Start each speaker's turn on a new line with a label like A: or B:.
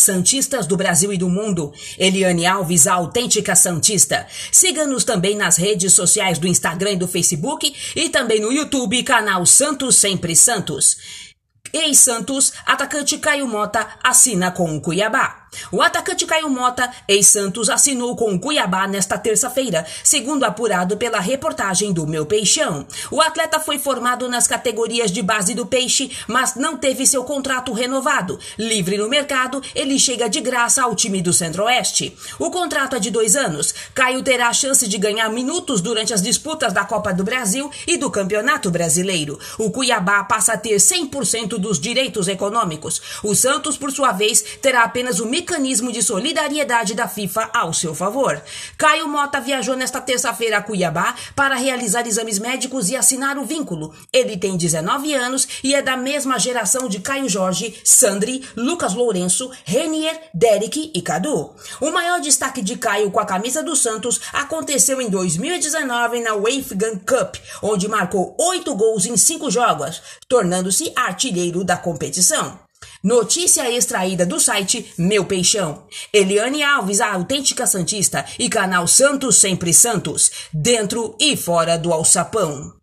A: Santistas do Brasil e do mundo. Eliane Alves, a autêntica Santista. Siga-nos também nas redes sociais do Instagram e do Facebook e também no YouTube, canal Santos Sempre Santos. Ex-Santos, atacante Caio Mota assina com o Cuiabá. O atacante Caio Mota, ex-Santos, assinou com o Cuiabá nesta terça-feira, segundo apurado pela reportagem do Meu Peixão. O atleta foi formado nas categorias de base do Peixe, mas não teve seu contrato renovado. Livre no mercado, ele chega de graça ao time do Centro-Oeste. O contrato é de dois anos. Caio terá a chance de ganhar minutos durante as disputas da Copa do Brasil e do Campeonato Brasileiro. O Cuiabá passa a ter 100% dos direitos econômicos. O Santos, por sua vez, terá apenas o mecanismo de solidariedade da FIFA ao seu favor. Caio Mota viajou nesta terça-feira a Cuiabá para realizar exames médicos e assinar o vínculo. Ele tem 19 anos e é da mesma geração de Caio Jorge, Sandri, Lucas Lourenço, Renier, Derek e Cadu. O maior destaque de Caio com a camisa do Santos aconteceu em 2019 na Wafegun Cup, onde marcou oito gols em cinco jogos, tornando-se artilheiro da competição. Notícia extraída do site Meu Peixão. Eliane Alves, a autêntica Santista, e canal Santos Sempre Santos, dentro e fora do alçapão.